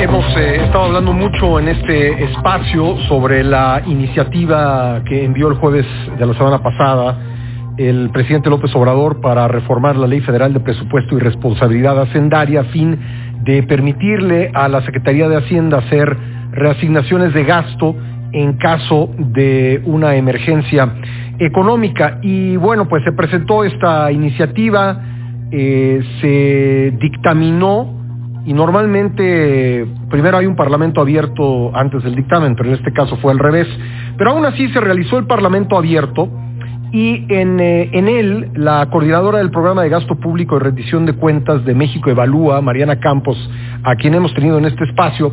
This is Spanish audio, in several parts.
Hemos eh, estado hablando mucho en este espacio sobre la iniciativa que envió el jueves de la semana pasada el presidente López Obrador para reformar la Ley Federal de Presupuesto y Responsabilidad Hacendaria a fin de permitirle a la Secretaría de Hacienda hacer reasignaciones de gasto en caso de una emergencia económica. Y bueno, pues se presentó esta iniciativa, eh, se dictaminó y normalmente primero hay un parlamento abierto antes del dictamen, pero en este caso fue al revés. Pero aún así se realizó el parlamento abierto y en, eh, en, él la coordinadora del programa de gasto público y rendición de cuentas de México Evalúa, Mariana Campos, a quien hemos tenido en este espacio,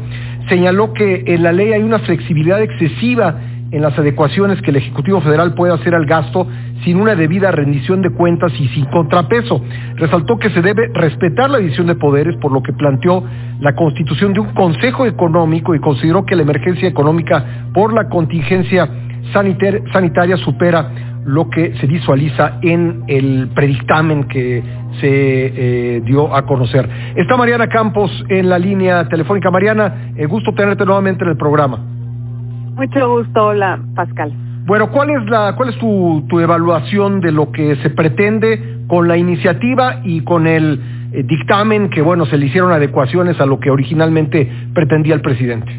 señaló que en la ley hay una flexibilidad excesiva en las adecuaciones que el Ejecutivo Federal puede hacer al gasto sin una debida rendición de cuentas y sin contrapeso. Resaltó que se debe respetar la división de poderes, por lo que planteó la constitución de un Consejo Económico y consideró que la emergencia económica por la contingencia sanitaria supera lo que se visualiza en el predictamen que se eh, dio a conocer. Está Mariana Campos en la línea telefónica. Mariana, eh, gusto tenerte nuevamente en el programa. Mucho gusto, hola Pascal. Bueno, ¿cuál es la, cuál es tu, tu evaluación de lo que se pretende con la iniciativa y con el eh, dictamen que bueno se le hicieron adecuaciones a lo que originalmente pretendía el presidente?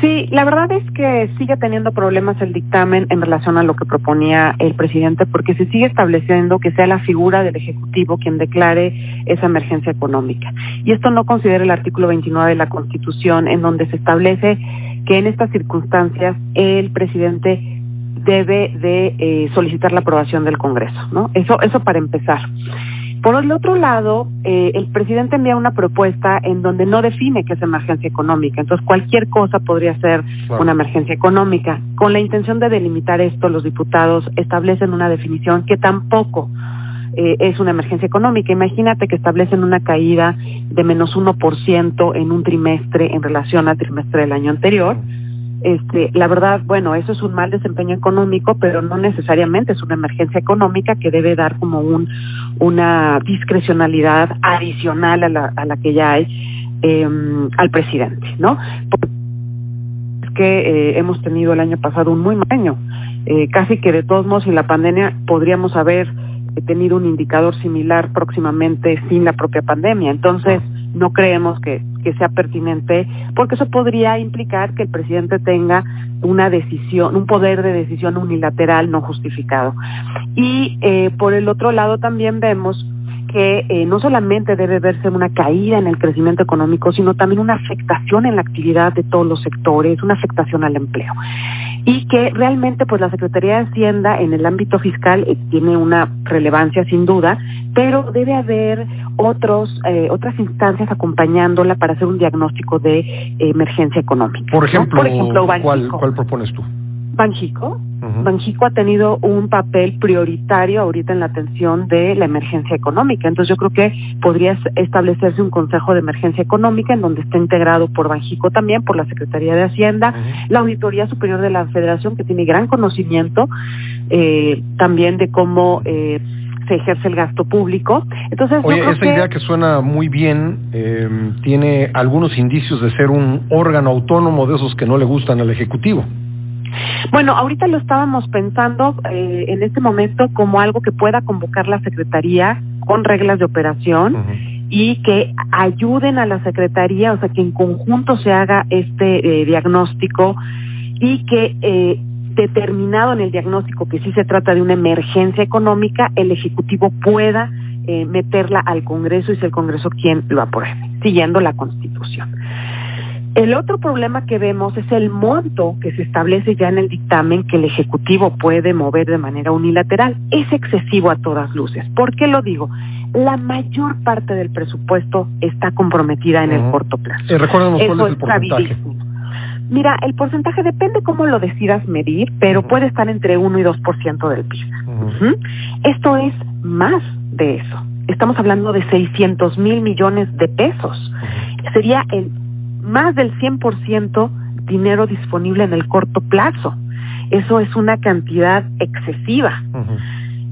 Sí, la verdad es que sigue teniendo problemas el dictamen en relación a lo que proponía el presidente, porque se sigue estableciendo que sea la figura del Ejecutivo quien declare esa emergencia económica. Y esto no considera el artículo 29 de la Constitución, en donde se establece que en estas circunstancias el presidente debe de eh, solicitar la aprobación del Congreso, ¿no? Eso, eso para empezar. Por el otro lado, eh, el presidente envía una propuesta en donde no define qué es emergencia económica. Entonces, cualquier cosa podría ser una emergencia económica. Con la intención de delimitar esto, los diputados establecen una definición que tampoco eh, es una emergencia económica. Imagínate que establecen una caída de menos 1% en un trimestre en relación al trimestre del año anterior. Este, la verdad, bueno, eso es un mal desempeño económico, pero no necesariamente es una emergencia económica que debe dar como un, una discrecionalidad adicional a la, a la que ya hay em, al presidente, ¿no? Es que eh, hemos tenido el año pasado un muy mal año, eh, casi que de todos modos, sin la pandemia podríamos haber tenido un indicador similar próximamente sin la propia pandemia. Entonces, no creemos que, que sea pertinente, porque eso podría implicar que el presidente tenga una decisión, un poder de decisión unilateral no justificado. Y eh, por el otro lado también vemos que eh, no solamente debe verse una caída en el crecimiento económico, sino también una afectación en la actividad de todos los sectores, una afectación al empleo y que realmente pues la Secretaría de Hacienda en el ámbito fiscal eh, tiene una relevancia sin duda, pero debe haber otros eh, otras instancias acompañándola para hacer un diagnóstico de emergencia económica. Por ejemplo, Por ejemplo ¿cuál, ¿cuál propones tú? Banjico. Banjico ha tenido un papel prioritario ahorita en la atención de la emergencia económica. Entonces yo creo que podría establecerse un consejo de emergencia económica en donde esté integrado por Banjico también, por la Secretaría de Hacienda, la Auditoría Superior de la Federación, que tiene gran conocimiento eh, también de cómo eh, se ejerce el gasto público. Entonces, Oye, esa idea que suena muy bien eh, tiene algunos indicios de ser un órgano autónomo de esos que no le gustan al Ejecutivo. Bueno, ahorita lo estábamos pensando eh, en este momento como algo que pueda convocar la Secretaría con reglas de operación y que ayuden a la Secretaría, o sea, que en conjunto se haga este eh, diagnóstico y que eh, determinado en el diagnóstico que sí se trata de una emergencia económica, el Ejecutivo pueda eh, meterla al Congreso y ser el Congreso quien lo apruebe, siguiendo la Constitución. El otro problema que vemos es el monto que se establece ya en el dictamen que el Ejecutivo puede mover de manera unilateral. Es excesivo a todas luces. ¿Por qué lo digo? La mayor parte del presupuesto está comprometida en el corto plazo. Eh, cuál es el porcentaje. Mira, el porcentaje depende cómo lo decidas medir, pero puede estar entre 1 y 2% del PIB. Esto es más de eso. Estamos hablando de 600 mil millones de pesos. Sería el más del 100% dinero disponible en el corto plazo. Eso es una cantidad excesiva.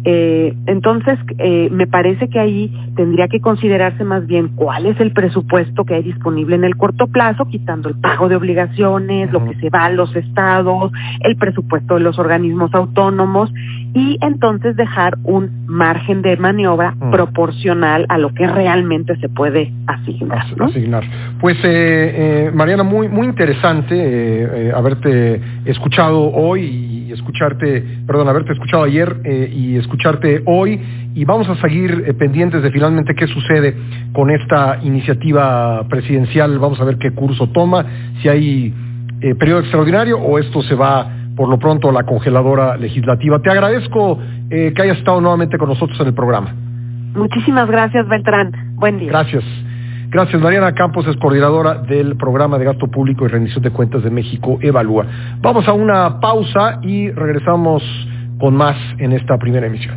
Eh, entonces, eh, me parece que ahí tendría que considerarse más bien cuál es el presupuesto que hay disponible en el corto plazo, quitando el pago de obligaciones, lo que se va a los estados, el presupuesto de los organismos autónomos y entonces dejar un margen de maniobra proporcional a lo que realmente se puede asignar. asignar. Pues eh, Mariana, muy muy interesante haberte escuchado hoy y escucharte, perdón, haberte escuchado ayer eh, y escucharte hoy y vamos a seguir eh, pendientes de finalmente qué sucede con esta iniciativa presidencial, vamos a ver qué curso toma, si hay eh, periodo extraordinario o esto se va por lo pronto a la congeladora legislativa. Te agradezco que hayas estado nuevamente con nosotros en el programa. Muchísimas gracias, Beltrán. Buen día. Gracias. Gracias, Mariana Campos es coordinadora del Programa de Gasto Público y Rendición de Cuentas de México, Evalúa. Vamos a una pausa y regresamos con más en esta primera emisión.